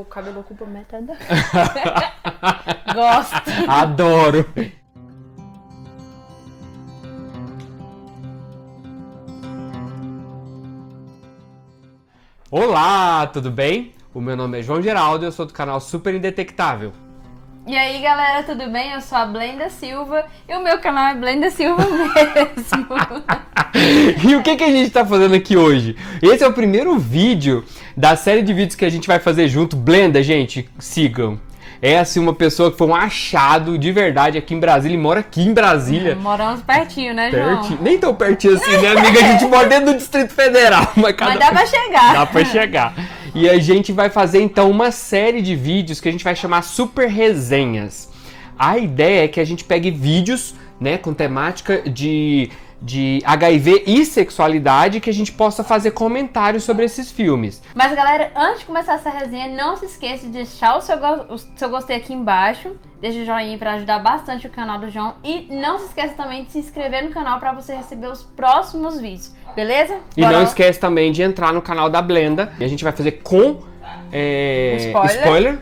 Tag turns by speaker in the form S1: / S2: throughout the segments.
S1: meu cabelo ocupa metade da. Gosto.
S2: Adoro. Olá, tudo bem? O meu nome é João Geraldo e eu sou do canal Super Indetectável.
S1: E aí, galera, tudo bem? Eu sou a Blenda Silva e o meu canal é Blenda Silva mesmo.
S2: e o que, que a gente está fazendo aqui hoje? Esse é o primeiro vídeo da série de vídeos que a gente vai fazer junto. Blenda, gente, sigam. É assim uma pessoa que foi um achado de verdade aqui em Brasília e mora aqui em Brasília.
S1: Moramos pertinho, né, João?
S2: Pertinho. Nem tão pertinho assim, né, amiga? A gente mora dentro do Distrito Federal. Mas, cada...
S1: mas dá pra chegar.
S2: Dá pra chegar. E a gente vai fazer então uma série de vídeos que a gente vai chamar Super Resenhas. A ideia é que a gente pegue vídeos, né, com temática de de HIV e sexualidade que a gente possa fazer comentários sobre esses filmes.
S1: Mas galera, antes de começar essa resenha, não se esqueça de deixar o seu, o seu gostei aqui embaixo, deixa o joinha para ajudar bastante o canal do João e não se esqueça também de se inscrever no canal para você receber os próximos vídeos, beleza?
S2: E Bora não esquece também de entrar no canal da Blenda e a gente vai fazer com é,
S1: spoiler.
S2: spoiler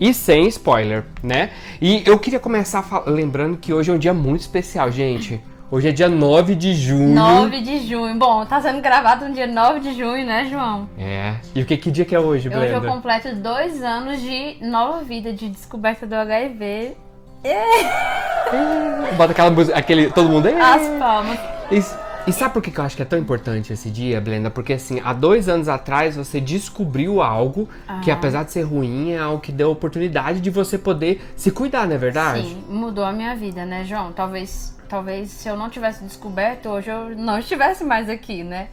S2: e sem spoiler, né? E eu queria começar lembrando que hoje é um dia muito especial, gente. Hoje é dia 9 de junho.
S1: 9 de junho. Bom, tá sendo gravado no dia 9 de junho, né, João?
S2: É. E o que, que dia que é hoje, Brenda?
S1: Hoje eu completo dois anos de nova vida, de descoberta do HIV.
S2: Bota aquela música, aquele. Todo mundo.
S1: As palmas.
S2: E, e sabe por que eu acho que é tão importante esse dia, Blenda? Porque assim, há dois anos atrás você descobriu algo ah. que, apesar de ser ruim, é algo que deu oportunidade de você poder se cuidar, não é verdade?
S1: Sim, mudou a minha vida, né, João? Talvez talvez se eu não tivesse descoberto, hoje eu não estivesse mais aqui, né?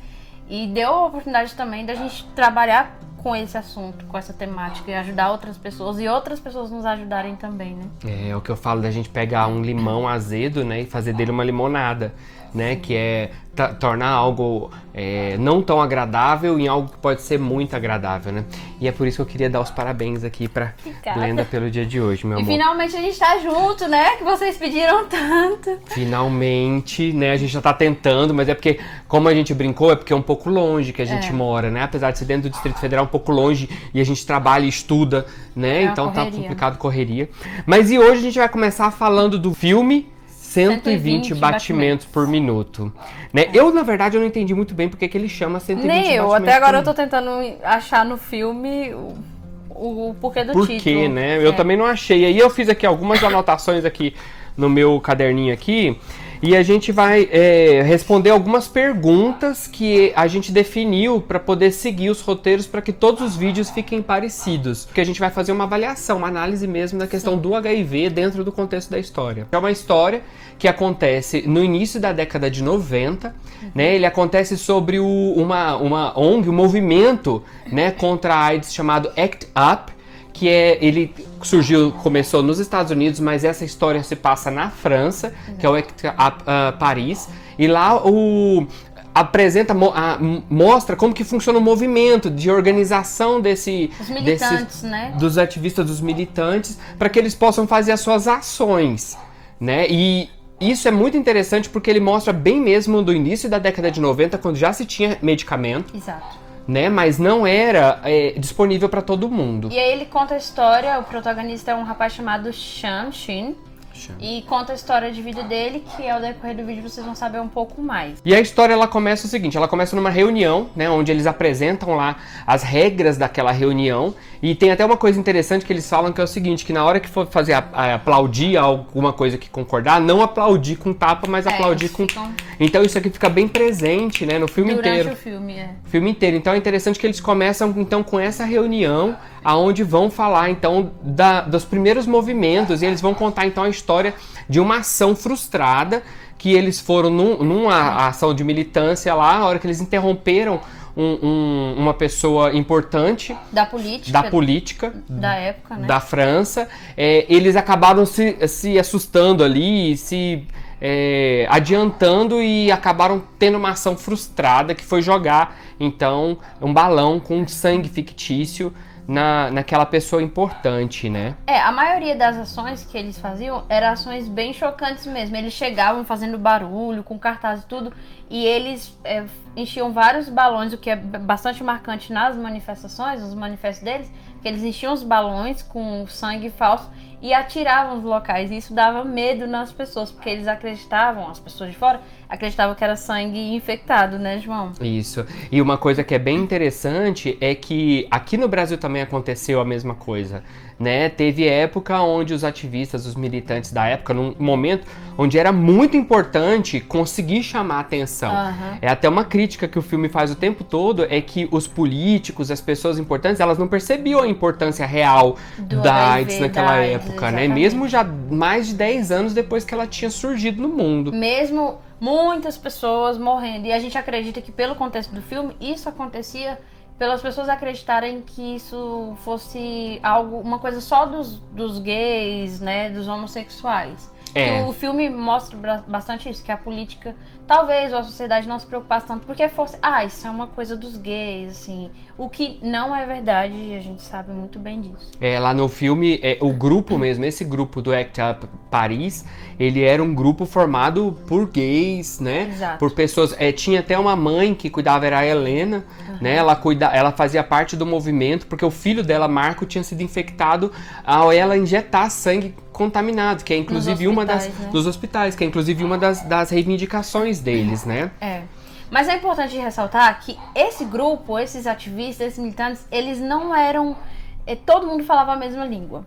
S1: E deu a oportunidade também da gente trabalhar com esse assunto, com essa temática e ajudar outras pessoas e outras pessoas nos ajudarem também, né?
S2: É, é o que eu falo da gente pegar um limão azedo, né, e fazer dele uma limonada né? Que é tornar algo é, não tão agradável em algo que pode ser muito agradável, né? E é por isso que eu queria dar os parabéns aqui pra Glenda pelo dia de hoje, meu
S1: e
S2: amor.
S1: E finalmente a gente tá junto, né? Que vocês pediram tanto.
S2: Finalmente, né? A gente já tá tentando, mas é porque, como a gente brincou, é porque é um pouco longe que a gente é. mora, né? Apesar de ser dentro do Distrito Federal, um pouco longe e a gente trabalha e estuda, né? É então tá complicado correria. Mas e hoje a gente vai começar falando do filme 120, 120 batimentos, por minuto. Né? É. Eu, na verdade, eu não entendi muito bem porque que ele chama 120
S1: Nem
S2: eu,
S1: até agora eu tô tentando achar no filme o, o, porquê do
S2: por
S1: título.
S2: Por quê, né? É. Eu também não achei. Aí eu fiz aqui algumas anotações aqui no meu caderninho aqui e a gente vai é, responder algumas perguntas que a gente definiu para poder seguir os roteiros para que todos os vídeos fiquem parecidos. Porque a gente vai fazer uma avaliação, uma análise mesmo da questão do HIV dentro do contexto da história. É uma história que acontece no início da década de 90, uhum. né? Ele acontece sobre o, uma, uma ONG, um movimento né, contra a AIDS chamado ACT UP, que é ele surgiu, começou nos Estados Unidos, mas essa história se passa na França, que é o uh, Paris, e lá o apresenta, a, mostra como que funciona o movimento de organização desse,
S1: militantes, né?
S2: dos ativistas, dos militantes, para que eles possam fazer as suas ações, né? E isso é muito interessante porque ele mostra bem mesmo do início da década de 90, quando já se tinha medicamento.
S1: Exato
S2: né? Mas não era é, disponível para todo mundo.
S1: E aí ele conta a história, o protagonista é um rapaz chamado Sham Shin, e conta a história de vida dele, que ao decorrer do vídeo vocês vão saber um pouco mais.
S2: E a história ela começa o seguinte, ela começa numa reunião, né, onde eles apresentam lá as regras daquela reunião, e tem até uma coisa interessante que eles falam que é o seguinte, que na hora que for fazer a, a, aplaudir alguma coisa que concordar, não aplaudir com tapa, mas é, aplaudir com ficam... Então isso aqui fica bem presente, né, no filme
S1: Durante
S2: inteiro.
S1: o filme, é.
S2: Filme inteiro. Então é interessante que eles começam então com essa reunião aonde vão falar então da, dos primeiros movimentos e eles vão contar então a história de uma ação frustrada que eles foram num, numa ação de militância lá, a hora que eles interromperam um, um, uma pessoa importante
S1: da política,
S2: da política
S1: da época, né?
S2: da França, é, eles acabaram se, se assustando ali, se é, adiantando e acabaram tendo uma ação frustrada que foi jogar então um balão com sangue fictício na, naquela pessoa importante, né?
S1: É, a maioria das ações que eles faziam eram ações bem chocantes mesmo. Eles chegavam fazendo barulho, com cartaz e tudo, e eles é, enchiam vários balões, o que é bastante marcante nas manifestações, nos manifestos deles, que eles enchiam os balões com sangue falso e atiravam nos locais. E isso dava medo nas pessoas, porque eles acreditavam, as pessoas de fora, acreditavam que era sangue infectado, né, João?
S2: Isso. E uma coisa que é bem interessante é que aqui no Brasil também aconteceu a mesma coisa né? Teve época onde os ativistas, os militantes da época, num momento onde era muito importante conseguir chamar atenção. Uhum. É até uma crítica que o filme faz o tempo todo é que os políticos, as pessoas importantes, elas não percebiam a importância real Do da AIDS naquela da época, AIDS, né? Mesmo já mais de 10 anos depois que ela tinha surgido no mundo.
S1: Mesmo muitas pessoas morrendo. E a gente acredita que pelo contexto do filme, isso acontecia pelas pessoas acreditarem que isso fosse algo, uma coisa só dos, dos gays, né, dos homossexuais. É. O filme mostra bastante isso, que a política, talvez a sociedade não se preocupasse tanto, porque fosse, ah, isso é uma coisa dos gays, assim. O que não é verdade, e a gente sabe muito bem disso.
S2: É, lá no filme, é, o grupo mesmo, esse grupo do Act Up Paris, ele era um grupo formado por gays, né? Exato. Por pessoas. É, tinha até uma mãe que cuidava, era a Helena, uhum. né? Ela, cuida, ela fazia parte do movimento, porque o filho dela, Marco, tinha sido infectado ao ela injetar sangue contaminado, que é inclusive uma das. Né? dos hospitais, que é inclusive uma das, das reivindicações deles, né?
S1: É. Mas é importante ressaltar que esse grupo, esses ativistas, esses militantes, eles não eram. Eh, todo mundo falava a mesma língua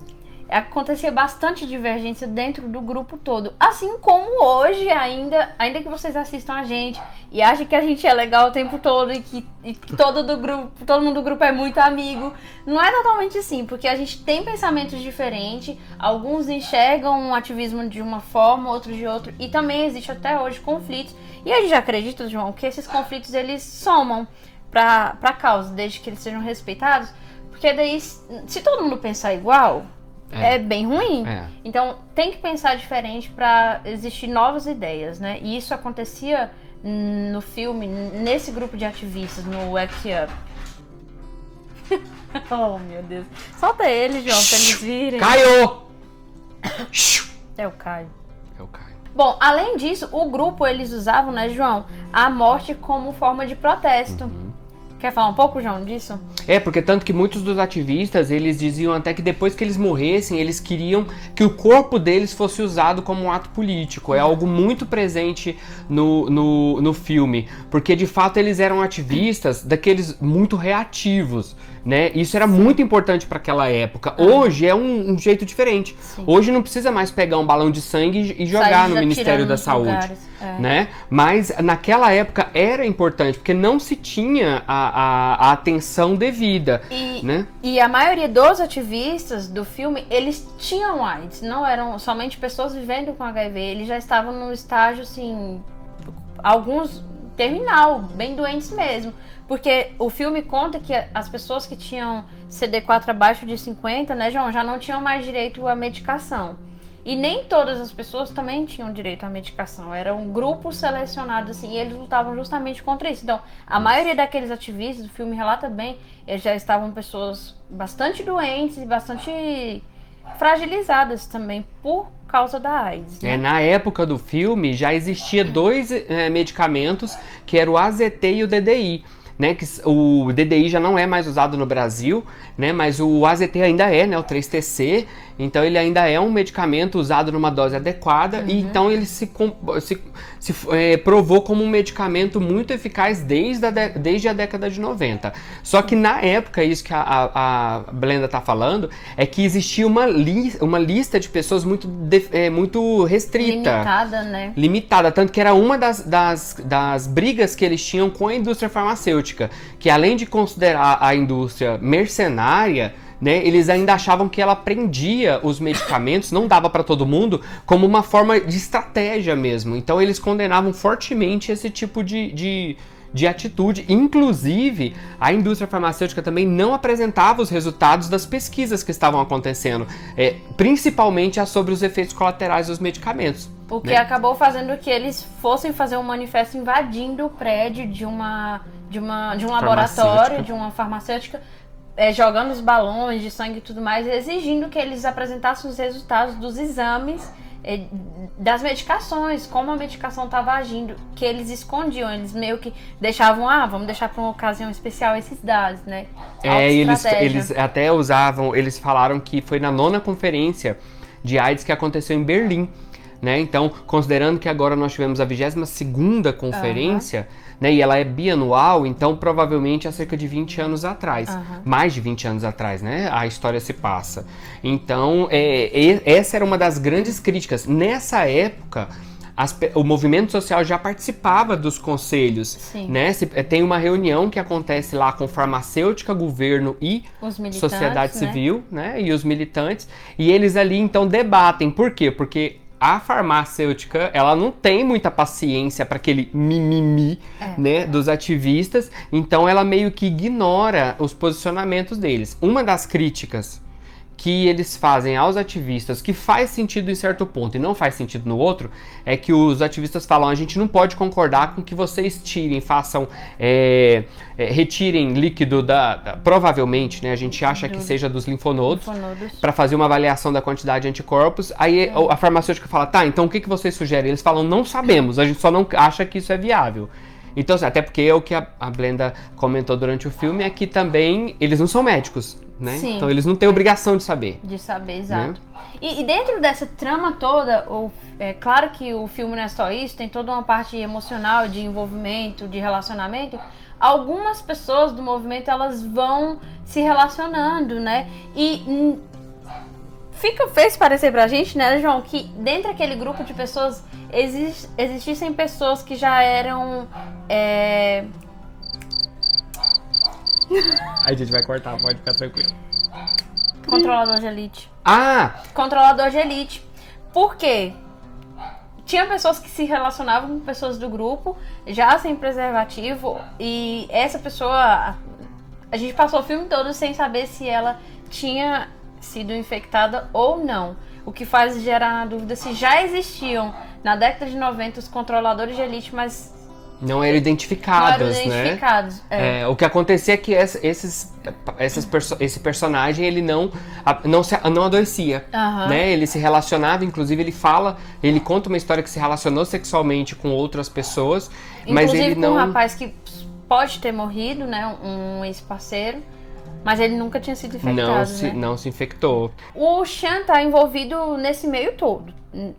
S1: acontecia bastante divergência dentro do grupo todo. Assim como hoje, ainda, ainda que vocês assistam a gente e achem que a gente é legal o tempo todo e que, e que todo, do grupo, todo mundo do grupo é muito amigo. Não é totalmente assim, porque a gente tem pensamentos diferentes, alguns enxergam o ativismo de uma forma, outros de outra, e também existe até hoje conflitos. E a gente acredita, João, que esses conflitos eles somam para a causa, desde que eles sejam respeitados. Porque daí, se todo mundo pensar igual, é. é, bem ruim. É. Então tem que pensar diferente para existir novas ideias, né? E isso acontecia no filme, nesse grupo de ativistas, no Act Up. oh, meu Deus. Solta ele, João, pra eles virem.
S2: Caio!
S1: é o Caio.
S2: É o Caio.
S1: Bom, além disso, o grupo eles usavam, né, João, a morte como forma de protesto. Uhum. Quer falar um pouco, João, disso?
S2: É, porque tanto que muitos dos ativistas, eles diziam até que depois que eles morressem, eles queriam que o corpo deles fosse usado como um ato político. É algo muito presente no, no, no filme, porque de fato eles eram ativistas daqueles muito reativos né? Isso era muito importante para aquela época. Ah. Hoje é um, um jeito diferente. Sim. Hoje não precisa mais pegar um balão de sangue e jogar no Ministério da Saúde, é. né? Mas naquela época era importante porque não se tinha a, a, a atenção devida,
S1: e,
S2: né?
S1: E a maioria dos ativistas do filme eles tinham AIDS, não eram somente pessoas vivendo com HIV. Eles já estavam no estágio assim, alguns terminal, bem doentes mesmo. Porque o filme conta que as pessoas que tinham CD4 abaixo de 50, né, João, já não tinham mais direito à medicação. E nem todas as pessoas também tinham direito à medicação. Era um grupo selecionado, assim, e eles lutavam justamente contra isso. Então, a maioria daqueles ativistas, o filme relata bem, eles já estavam pessoas bastante doentes e bastante fragilizadas também por causa da AIDS.
S2: Né? É, na época do filme já existia dois é, medicamentos, que era o AZT e o DDI né, que o DDI já não é mais usado no Brasil, né, mas o AZT ainda é, né, o 3TC, então ele ainda é um medicamento usado numa dose adequada uhum. e então ele se, se, se é, provou como um medicamento muito eficaz desde a, de, desde a década de 90. Só que na época, isso que a, a, a Blenda está falando, é que existia uma, li, uma lista de pessoas muito, de, é, muito restrita.
S1: Limitada, né?
S2: Limitada, tanto que era uma das, das, das brigas que eles tinham com a indústria farmacêutica, que além de considerar a indústria mercenária, né, eles ainda achavam que ela prendia os medicamentos, não dava para todo mundo, como uma forma de estratégia mesmo. Então eles condenavam fortemente esse tipo de, de, de atitude. Inclusive, a indústria farmacêutica também não apresentava os resultados das pesquisas que estavam acontecendo, é, principalmente sobre os efeitos colaterais dos medicamentos.
S1: O que né? acabou fazendo que eles fossem fazer um manifesto invadindo o prédio de uma de, uma, de um laboratório, de uma farmacêutica, é, jogando os balões de sangue e tudo mais, exigindo que eles apresentassem os resultados dos exames é, das medicações, como a medicação estava agindo, que eles escondiam, eles meio que deixavam, ah, vamos deixar para uma ocasião especial esses dados, né?
S2: É, eles, eles até usavam, eles falaram que foi na nona conferência de AIDS que aconteceu em Berlim. Né? Então, considerando que agora nós tivemos a 22 segunda conferência, uhum né? E ela é bianual, então provavelmente há cerca de 20 anos atrás. Uhum. Mais de 20 anos atrás, né? A história se passa. Então, é, essa era uma das grandes críticas. Nessa época. As, o movimento social já participava dos conselhos, Sim. né? Se, é, tem uma reunião que acontece lá com farmacêutica, governo e sociedade né? civil, né? E os militantes, e eles ali então debatem. Por quê? Porque a farmacêutica, ela não tem muita paciência para aquele mimimi, é. né, dos ativistas, então ela meio que ignora os posicionamentos deles. Uma das críticas que eles fazem aos ativistas, que faz sentido em certo ponto e não faz sentido no outro, é que os ativistas falam: a gente não pode concordar com que vocês tirem, façam, é, é, retirem líquido da, da, Provavelmente, né? A gente acha que seja dos linfonodos, linfonodos. para fazer uma avaliação da quantidade de anticorpos. Aí é. a farmacêutica fala: tá, então o que, que vocês sugerem? Eles falam: não sabemos, a gente só não acha que isso é viável. Então, assim, até porque é o que a, a Blenda comentou durante o filme é que também eles não são médicos, né? Sim. Então eles não têm obrigação de saber.
S1: De saber, exato. Né? E, e, dentro dessa trama toda, o, é claro que o filme não é só isso, tem toda uma parte emocional, de envolvimento, de relacionamento. Algumas pessoas do movimento elas vão se relacionando, né? E fica fez parecer pra gente, né, João, que dentro daquele grupo de pessoas exist, existissem pessoas que já eram. É...
S2: a gente vai cortar, pode ficar tranquilo.
S1: Controlador de elite.
S2: Ah!
S1: Controlador de elite. Por quê? Tinha pessoas que se relacionavam com pessoas do grupo, já sem preservativo, e essa pessoa. A gente passou o filme todo sem saber se ela tinha sido infectada ou não. O que faz gerar a dúvida se já existiam na década de 90 os controladores de elite, mas
S2: não eram identificados,
S1: não eram identificados
S2: né? É. É, o que acontecia é que esses, esses perso esse personagem ele não não se, não adoecia, uhum. né? Ele se relacionava, inclusive ele fala, ele conta uma história que se relacionou sexualmente com outras pessoas,
S1: inclusive
S2: mas ele
S1: com
S2: não
S1: um rapaz que pode ter morrido, né? Um ex-parceiro. Mas ele nunca tinha sido infectado,
S2: não se,
S1: né?
S2: Não se infectou.
S1: O Chan tá envolvido nesse meio todo,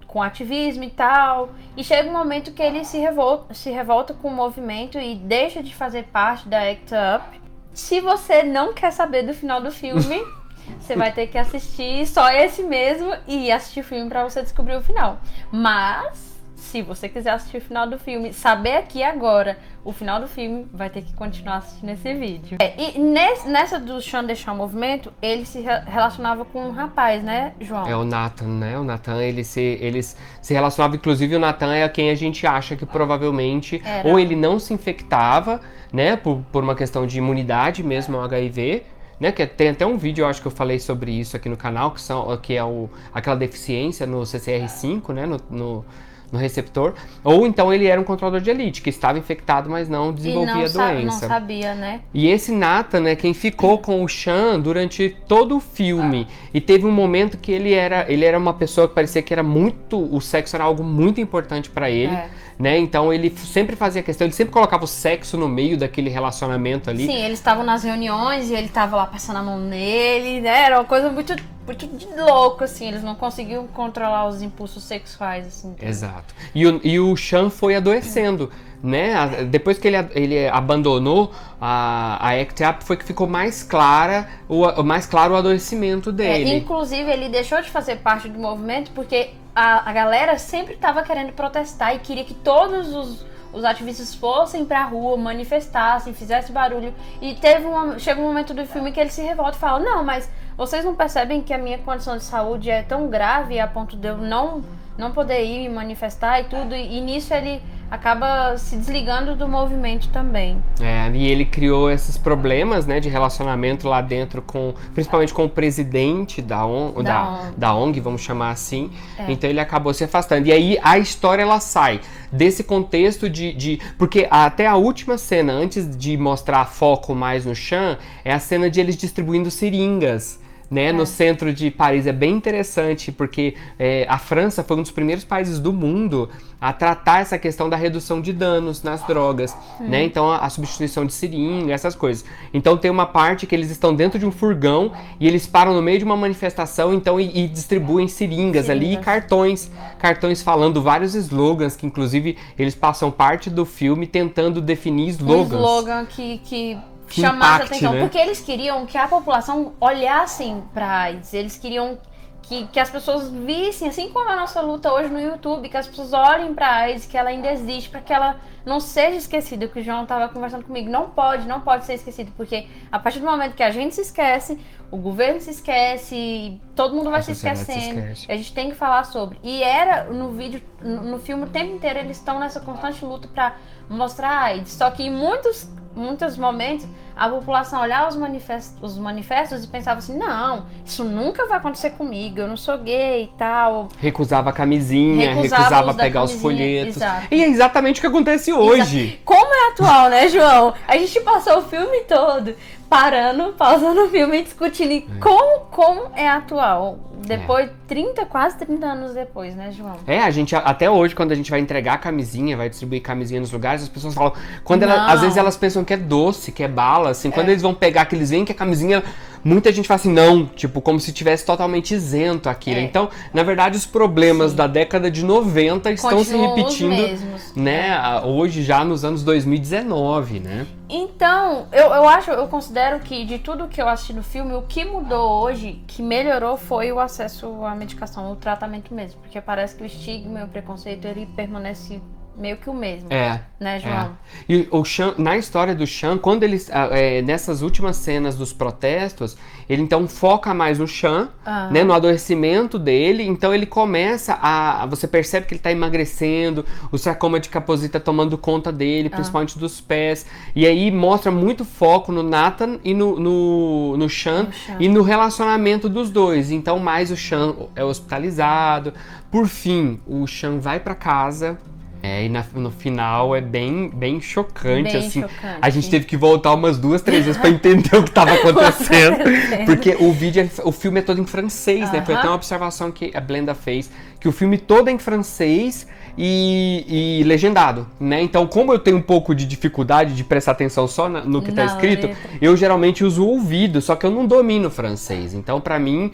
S1: com ativismo e tal. E chega um momento que ele se revolta, se revolta com o movimento e deixa de fazer parte da ACT UP. Se você não quer saber do final do filme, você vai ter que assistir só esse mesmo e assistir o filme para você descobrir o final. Mas se você quiser assistir o final do filme, saber aqui agora o final do filme, vai ter que continuar assistindo esse vídeo. É, e nesse, nessa do Sean deixar o movimento, ele se relacionava com um rapaz, né, João?
S2: É o Nathan, né? O Nathan, ele se, eles se relacionava, inclusive o Nathan é quem a gente acha que provavelmente Era. ou ele não se infectava, né, por, por uma questão de imunidade mesmo ao HIV, né, que tem até um vídeo, eu acho que eu falei sobre isso aqui no canal, que, são, que é o, aquela deficiência no CCR5, né, no, no no receptor, ou então ele era um controlador de elite, que estava infectado, mas não desenvolvia não a doença.
S1: Não sabia, né?
S2: E esse Nathan, né, quem ficou com o Sean durante todo o filme, e teve um momento que ele era, ele era uma pessoa que parecia que era muito, o sexo era algo muito importante para ele. É né? Então ele sempre fazia questão, ele sempre colocava o sexo no meio daquele relacionamento ali.
S1: Sim, eles estavam nas reuniões e ele estava lá passando a mão nele, né? Era uma coisa muito, muito de louco, assim. Eles não conseguiam controlar os impulsos sexuais, assim.
S2: Exato. E o, e o Sean foi adoecendo. Né? Depois que ele, ele abandonou a, a ACT UP, foi que ficou mais clara o mais claro o adoecimento é, dele.
S1: É, inclusive, ele deixou de fazer parte do movimento porque a, a galera sempre estava querendo protestar e queria que todos os, os ativistas fossem pra rua, manifestassem, fizessem barulho. E teve um, chega um momento do filme que ele se revolta e fala: Não, mas vocês não percebem que a minha condição de saúde é tão grave a ponto de eu não, não poder ir me manifestar e tudo. E, e nisso ele acaba se desligando do movimento também.
S2: É, e ele criou esses problemas, né, de relacionamento lá dentro com, principalmente com o presidente da, on, da, da, ONG. da ONG, vamos chamar assim. É. Então ele acabou se afastando. E aí a história ela sai desse contexto de, de porque até a última cena antes de mostrar foco mais no Chan é a cena de eles distribuindo seringas né, no centro de Paris. É bem interessante, porque é, a França foi um dos primeiros países do mundo a tratar essa questão da redução de danos nas drogas, hum. né? Então, a, a, substituição de seringa, essas coisas. Então, tem uma parte que eles estão dentro de um furgão e eles param no meio de uma manifestação, então, e, e distribuem seringas, ali e cartões, cartões falando vários slogans, que inclusive eles passam parte do filme tentando definir slogans. Um
S1: slogan que, que que chamasse impacte, atenção. Né? Porque eles queriam que a população olhasse para AIDS. Eles queriam que, que as pessoas vissem, assim como a nossa luta hoje no YouTube, que as pessoas olhem para a AIDS, que ela ainda existe, para que ela não seja esquecida. Que o João estava conversando comigo. Não pode, não pode ser esquecido. Porque a partir do momento que a gente se esquece, o governo se esquece, todo mundo vai a se esquecendo. Se a gente tem que falar sobre. E era no vídeo, no, no filme o tempo inteiro, eles estão nessa constante luta para mostrar a AIDS. Só que em muitos muitos momentos a população olhava os manifestos, os manifestos e pensava assim: não, isso nunca vai acontecer comigo, eu não sou gay e tal.
S2: Recusava a camisinha, recusava, recusava pegar os folhetos. Exato. E é exatamente o que acontece hoje.
S1: Exato. Como é atual, né, João? A gente passou o filme todo parando, pausando o filme e discutindo é. como, como é atual. Depois, é. 30, quase 30 anos depois, né, João?
S2: É, a gente, até hoje, quando a gente vai entregar a camisinha, vai distribuir camisinha nos lugares, as pessoas falam. Quando ela, às vezes elas pensam que é doce, que é bala, assim, quando é. eles vão pegar, que eles veem que a camisinha muita gente fala assim, não, tipo, como se tivesse totalmente isento aquilo. É. Então, na verdade, os problemas Sim. da década de 90 estão Continuam se repetindo, né, hoje já nos anos 2019, né?
S1: Então, eu, eu acho, eu considero que de tudo que eu assisti no filme, o que mudou hoje, que melhorou foi o acesso à medicação, o tratamento mesmo, porque parece que o estigma e o preconceito ele permanece meio que o mesmo. É. Né, João? É.
S2: E o Chan, na história do Chan, quando eles. Ah, é, nessas últimas cenas dos protestos, ele então foca mais no Chan, ah. né? No adoecimento dele. Então ele começa a. Você percebe que ele está emagrecendo, o sarcoma de Kaposi tá tomando conta dele, ah. principalmente dos pés. E aí mostra muito foco no Nathan e no, no, no Chan, no Chan. e no relacionamento dos dois. Então, mais o Chan é hospitalizado. Por fim, o Chan vai para casa é, e na, no final é bem, bem chocante, bem assim. Chocante. A gente teve que voltar umas duas, três vezes para entender o que estava acontecendo. porque o vídeo, é, o filme é todo em francês, uh -huh. né? Foi até uma observação que a Blenda fez, que o filme todo é em francês e, e, legendado, né? Então, como eu tenho um pouco de dificuldade de prestar atenção só na, no que está escrito, letra. eu geralmente uso o ouvido, só que eu não domino francês. Então, para mim,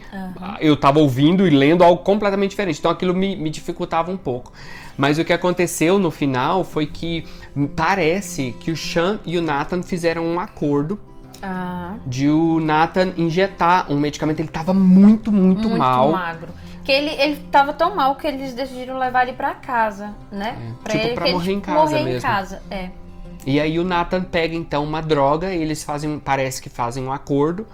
S2: eu estava ouvindo e lendo algo completamente diferente. Então, aquilo me, me dificultava um pouco. Mas o que aconteceu no final foi que parece que o Sean e o Nathan fizeram um acordo ah. de o Nathan injetar um medicamento. Ele estava muito, muito, muito mal.
S1: magro. Que ele, ele tava tão mal que eles decidiram levar ele para casa, né?
S2: É. Pra tipo, ele, pra morrer ele, em casa morrer em casa, é. E aí o Nathan pega então uma droga e eles fazem, parece que fazem um acordo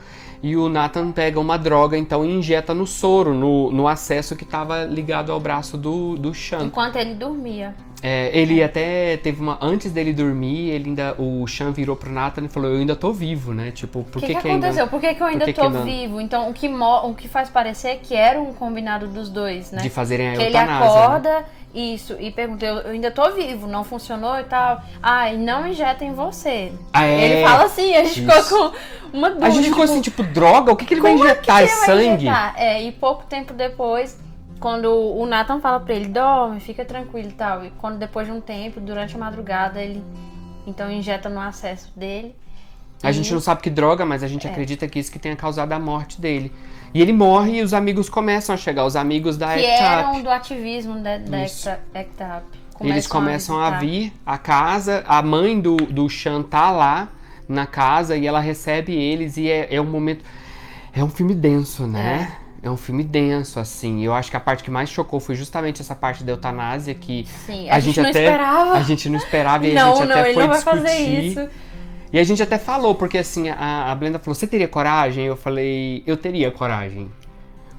S2: e o Nathan pega uma droga, então, e injeta no soro, no, no acesso que estava ligado ao braço do, do Sean.
S1: Enquanto ele dormia.
S2: É, ele é. até teve uma. Antes dele dormir, ele ainda. O Sean virou pro Nathan e falou: Eu ainda tô vivo, né? Tipo, por que.
S1: que,
S2: que,
S1: que aconteceu? Ainda, por que, que eu ainda que tô vivo? Então, o que, o que faz parecer que era um combinado dos dois, né?
S2: De fazerem a
S1: que
S2: eutanásia.
S1: Ele acorda. Né? Isso, e perguntei, eu ainda tô vivo, não funcionou e tal. Ah, e não injeta em você. Ah, é? Ele fala assim, a gente Isso. ficou com uma dúvida.
S2: A gente ficou assim, tipo, droga? O que, que ele vai injetar? É, sangue? Injetar?
S1: É, e pouco tempo depois, quando o Nathan fala pra ele, dorme, fica tranquilo e tal. E quando depois de um tempo, durante a madrugada, ele então injeta no acesso dele.
S2: A gente não sabe que droga, mas a gente é. acredita que isso que tenha causado a morte dele. E ele morre e os amigos começam a chegar, os amigos da
S1: que eram do ativismo da, da ACT
S2: Eles começam a, a, vir à casa, a mãe do, do Chan tá lá na casa e ela recebe eles e é, é um momento... É um filme denso, né? É. é um filme denso, assim. Eu acho que a parte que mais chocou foi justamente essa parte da eutanásia que
S1: Sim, a, a gente, gente até esperava.
S2: a gente não esperava e não, a gente não, até foi discutir. E a gente até falou, porque assim, a, a Blenda falou, você teria coragem? Eu falei, eu teria coragem.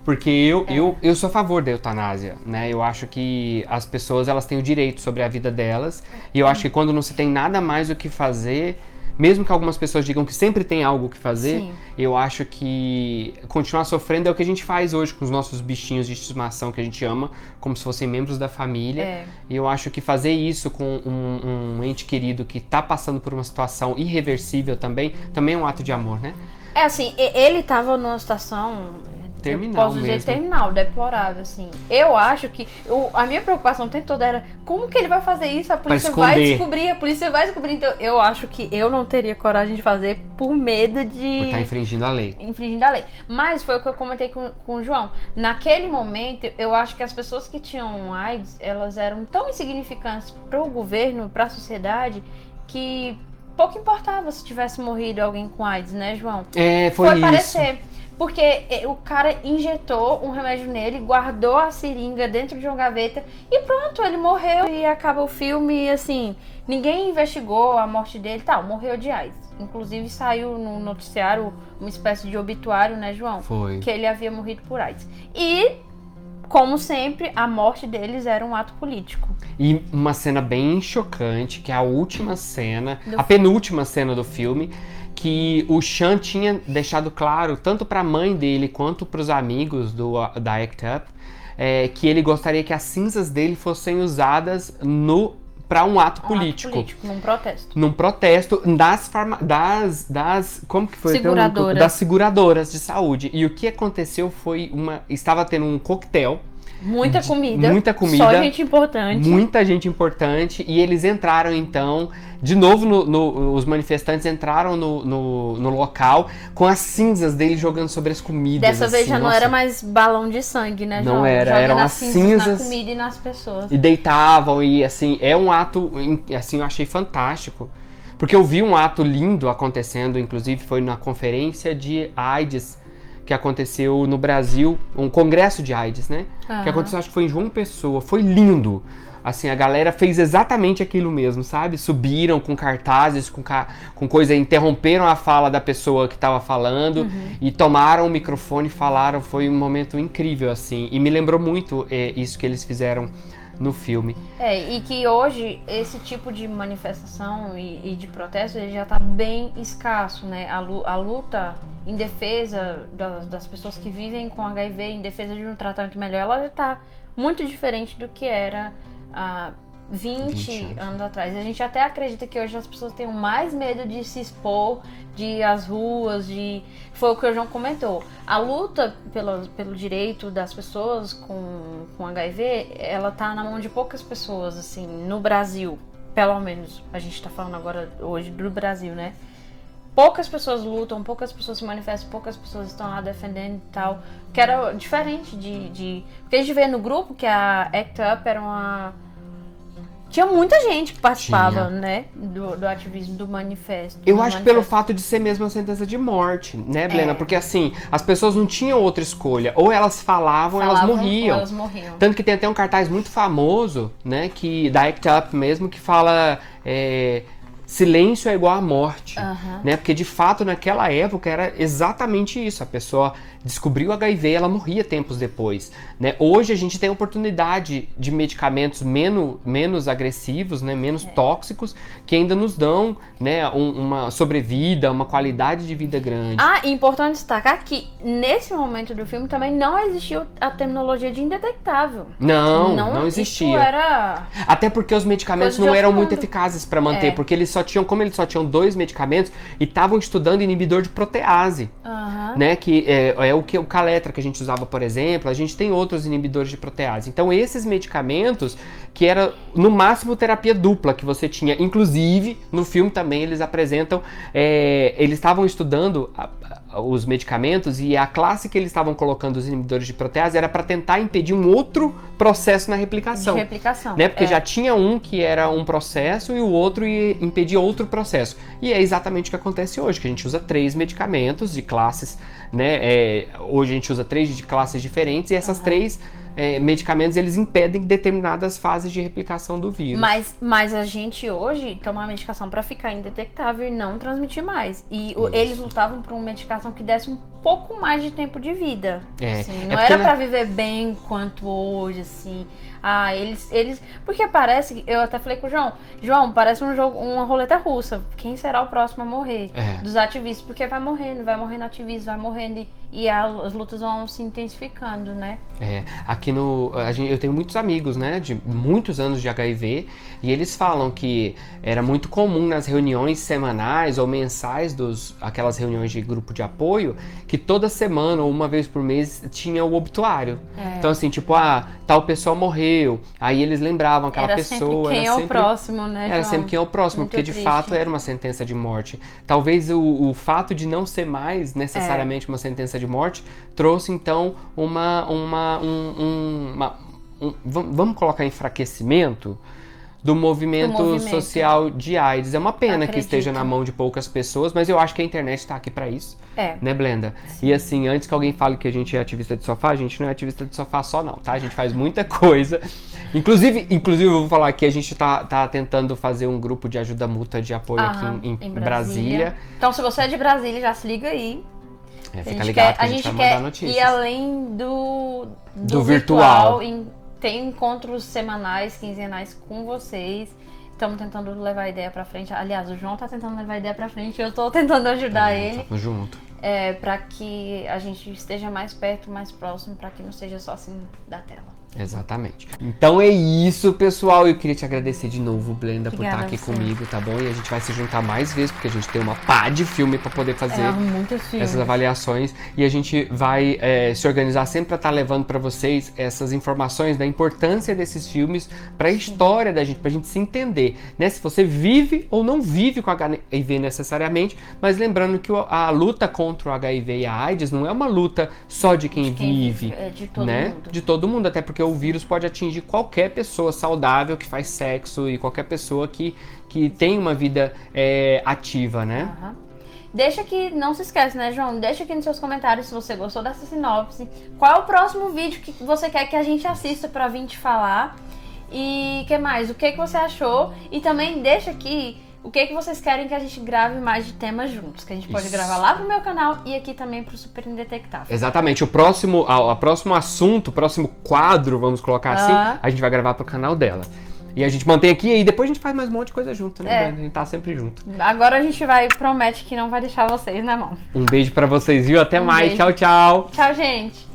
S2: Porque eu, é. eu, eu sou a favor da eutanásia, né? Eu acho que as pessoas, elas têm o direito sobre a vida delas. E eu acho que quando não se tem nada mais o que fazer, mesmo que algumas pessoas digam que sempre tem algo que fazer, Sim. eu acho que continuar sofrendo é o que a gente faz hoje com os nossos bichinhos de estimação que a gente ama, como se fossem membros da família. É. E eu acho que fazer isso com um, um ente querido que está passando por uma situação irreversível também, também é um ato de amor, né?
S1: É assim, ele tava numa situação
S2: terminal
S1: posso dizer
S2: mesmo.
S1: terminal, deplorável, assim. Eu acho que eu, a minha preocupação o tempo todo era como que ele vai fazer isso? A polícia vai descobrir, a polícia vai descobrir. Então, eu acho que eu não teria coragem de fazer por medo de
S2: Por tá infringindo a lei.
S1: infringindo a lei. Mas foi o que eu comentei com, com o João. Naquele momento, eu acho que as pessoas que tinham AIDS, elas eram tão insignificantes para o governo, para a sociedade, que pouco importava se tivesse morrido alguém com AIDS, né, João?
S2: É, foi,
S1: Foi
S2: isso.
S1: parecer. Porque eh, o cara injetou um remédio nele, guardou a seringa dentro de uma gaveta e pronto, ele morreu e acaba o filme e assim, ninguém investigou a morte dele, tal, morreu de AIDS. Inclusive saiu no noticiário uma espécie de obituário, né, João?
S2: Foi.
S1: Que ele havia morrido por AIDS. E, como sempre, a morte deles era um ato político.
S2: E uma cena bem chocante, que é a última cena,
S1: Do
S2: a penúltima cena do filme, que o Sean tinha deixado claro, tanto para a mãe dele quanto para os amigos do, da Act Up, é, que ele gostaria que as cinzas dele fossem usadas no para um ato
S1: Um
S2: político.
S1: ato político, num protesto.
S2: Num protesto das, farma, das, das. Como que foi?
S1: Seguradoras.
S2: Das seguradoras de saúde. E o que aconteceu foi uma. Estava tendo um coquetel
S1: Muita comida.
S2: muita comida,
S1: Só gente importante.
S2: muita gente importante e eles entraram então de novo no, no- os manifestantes entraram no, no, local com as cinzas dele jogando sobre as comidas
S1: Dessa vez
S2: assim,
S1: já não
S2: nossa.
S1: era mais balão de sangue, né,
S2: Não era, eram
S1: as
S2: as
S1: cinzas na
S2: cinzas.
S1: comida e nas pessoas.
S2: e deitavam e assim é um ato assim eu achei fantástico porque eu vi um ato lindo acontecendo inclusive foi na conferência de AIDS que aconteceu no Brasil um congresso de AIDS né que
S1: Aham.
S2: aconteceu, acho que foi em João Pessoa. Foi lindo. Assim, a galera fez exatamente aquilo mesmo, sabe? Subiram com cartazes, com, ca- com coisa, interromperam a fala da pessoa que estava falando
S1: Uhum.
S2: e tomaram o microfone e falaram. Foi um momento incrível, assim. E me lembrou muito é, isso que eles fizeram no filme.
S1: É, e que hoje esse tipo de manifestação e, e de protesto já está bem escasso, né? A, a luta em defesa das, das pessoas que vivem com HIV, em defesa de um tratamento melhor, ela já está muito diferente do que era há 20,
S2: 20 anos.
S1: atrás. A gente até acredita que hoje as pessoas têm mais medo de se expor, de às ruas, de. Foi o que o João comentou. A luta pelo, pelo direito das pessoas com, com HIV, ela tá na mão de poucas pessoas, assim, no Brasil. Pelo menos. A gente tá falando agora hoje do Brasil, né? Poucas pessoas lutam, poucas pessoas se manifestam, poucas pessoas estão lá defendendo e tal. Que era diferente de. de... Porque a gente vê no grupo que a Act Up era uma. Tinha muita gente que participava,
S2: Tinha.
S1: né? Do, do ativismo, do manifesto.
S2: Eu
S1: do
S2: acho que pelo
S1: manifesto.
S2: fato de ser mesmo uma sentença de morte,
S1: É.
S2: né, Blena? Porque assim, as pessoas não tinham outra escolha. Ou elas falavam, ou elas
S1: Falavam,
S2: morriam.
S1: Elas morriam.
S2: Tanto que tem até um cartaz muito famoso, né, que da Act Up mesmo, que fala é, silêncio é igual à morte,
S1: Aham.
S2: né? Porque de fato naquela época era exatamente isso. A pessoa descobriu HIV, ela morria tempos depois, né? Hoje a gente tem a oportunidade de medicamentos menos, menos agressivos, né, menos tóxicos, que ainda nos dão, né, um- uma sobrevida, uma qualidade de vida grande.
S1: Ah, e importante destacar que nesse momento do filme também não existiu a terminologia de indetectável.
S2: não, não,
S1: Isso
S2: existia.
S1: era.
S2: Até porque os medicamentos não eram muito eficazes para manter,
S1: É.
S2: porque eles só tinham, como eles só tinham dois medicamentos e estavam estudando inibidor de protease,
S1: Aham.
S2: né? Que é, é o que o Caletra que a gente usava, por exemplo. A gente tem outros inibidores de protease. Então esses medicamentos que era no máximo terapia dupla que você tinha, inclusive no filme também eles apresentam, é, eles estavam estudando a- os medicamentos e a classe que eles estavam colocando os inibidores de protease era para tentar impedir um outro processo na
S1: De
S2: replicação
S1: replicação.
S2: né? Porque
S1: É.
S2: já tinha um que era um processo e o outro ia impedir outro processo. E é exatamente o que acontece hoje, que a gente usa três medicamentos de classes, né? É, hoje a gente usa três de classes diferentes e essas três é, medicamentos eles impedem determinadas fases de replicação do vírus.
S1: Mas, mas a gente hoje toma uma medicação pra ficar indetectável e não transmitir mais. E eles lutavam por uma medicação que desse um pouco mais de tempo de vida.
S2: É,
S1: assim.
S2: é
S1: não
S2: porque
S1: era pra viver bem quanto hoje, assim. Ah, eles, eles. Porque parece. Eu até falei com o João. João, parece um jogo, uma roleta russa. Quem será o próximo a morrer?
S2: É.
S1: Dos ativistas. Porque vai morrendo, vai morrendo ativismo, vai morrendo. E, e as lutas vão se intensificando, né?
S2: É, aqui no. A gente, eu tenho muitos amigos, né? De muitos anos de HIV, e eles falam que era muito comum nas reuniões semanais ou mensais dos aquelas reuniões de grupo de apoio, que toda semana ou uma vez por mês tinha o obituário.
S1: É.
S2: Então, assim, tipo, ah, tal pessoa morreu. Aí eles lembravam aquela
S1: era
S2: pessoa.
S1: sempre quem
S2: era
S1: é o
S2: sempre-
S1: próximo, né?
S2: Era
S1: João?
S2: sempre quem é o próximo,
S1: Muito
S2: porque de
S1: triste.
S2: fato era uma sentença de morte. Talvez o, o fato de não ser mais necessariamente uma sentença de morte trouxe então uma. uma, um, um- uma- um- vam- vamos colocar enfraquecimento do movimento,
S1: movimento.
S2: social de AIDS. É uma pena que
S1: Acredito.
S2: esteja na mão de poucas pessoas, mas eu acho que a internet está aqui para isso.
S1: É.
S2: Né, Blenda? E assim, antes que alguém fale que a gente é ativista de sofá, a gente não é ativista de sofá só, não, tá? A gente faz muita coisa. Inclusive, inclusive eu vou falar que a gente tá, tá tentando fazer um grupo de ajuda mútua de apoio
S1: Aham,
S2: aqui em, em Brasília.
S1: Então, se você é de Brasília, já se liga aí.
S2: É,
S1: A
S2: fica
S1: gente
S2: ligado
S1: quer,
S2: que a gente, vai mandar notícias.
S1: ir além do,
S2: Do virtual.
S1: em- tem encontros semanais, quinzenais com vocês. Estamos tentando levar a ideia pra frente. Aliás, o João tá tentando levar a ideia pra frente. Eu tô tentando ajudar ele.
S2: Tamo junto.
S1: É, para que a gente esteja mais perto, mais próximo, para que não seja só assim da tela.
S2: Exatamente. Então é isso, pessoal. Eu queria te agradecer de novo, Blenda, por
S1: Obrigada
S2: estar aqui comigo, tá bom? E a gente vai se juntar mais vezes, porque a gente tem uma pá de filme pra poder fazer.
S1: É,
S2: essas avaliações e a gente vai é, se organizar sempre para estar levando para vocês essas informações da importância desses filmes para a história da gente, para a gente se entender, né? Se você vive ou não vive com HIV necessariamente, mas lembrando que a luta contra o HIV e a AIDS não é uma luta só de quem,
S1: De quem
S2: vive,
S1: vive, é de todo
S2: né?
S1: mundo.
S2: De todo mundo, até porque o vírus pode atingir qualquer pessoa saudável que faz sexo e qualquer pessoa que, que tem uma vida é, ativa, né?
S1: Aham. Deixa aqui, não se esquece, né, João? Deixa aqui nos seus comentários se você gostou dessa sinopse. Qual é o próximo vídeo que você quer que a gente assista pra vir te falar? E que mais? O que, que você achou? E também deixa aqui o que, que vocês querem que a gente grave mais de temas juntos. Que a gente pode
S2: Isso.
S1: gravar lá pro meu canal e aqui também pro Super Indetectável.
S2: Exatamente. O próximo, a, a próximo assunto, o próximo quadro, vamos colocar assim,
S1: Ah.
S2: a gente vai gravar pro canal dela. E a gente mantém aqui e depois a gente faz mais um monte de coisa junto, né?
S1: É.
S2: A gente tá sempre junto.
S1: Agora a gente vai, promete que não vai deixar vocês na mão.
S2: Um beijo pra vocês, viu? Até
S1: Um
S2: mais.
S1: beijo.
S2: Tchau, tchau.
S1: Tchau, gente!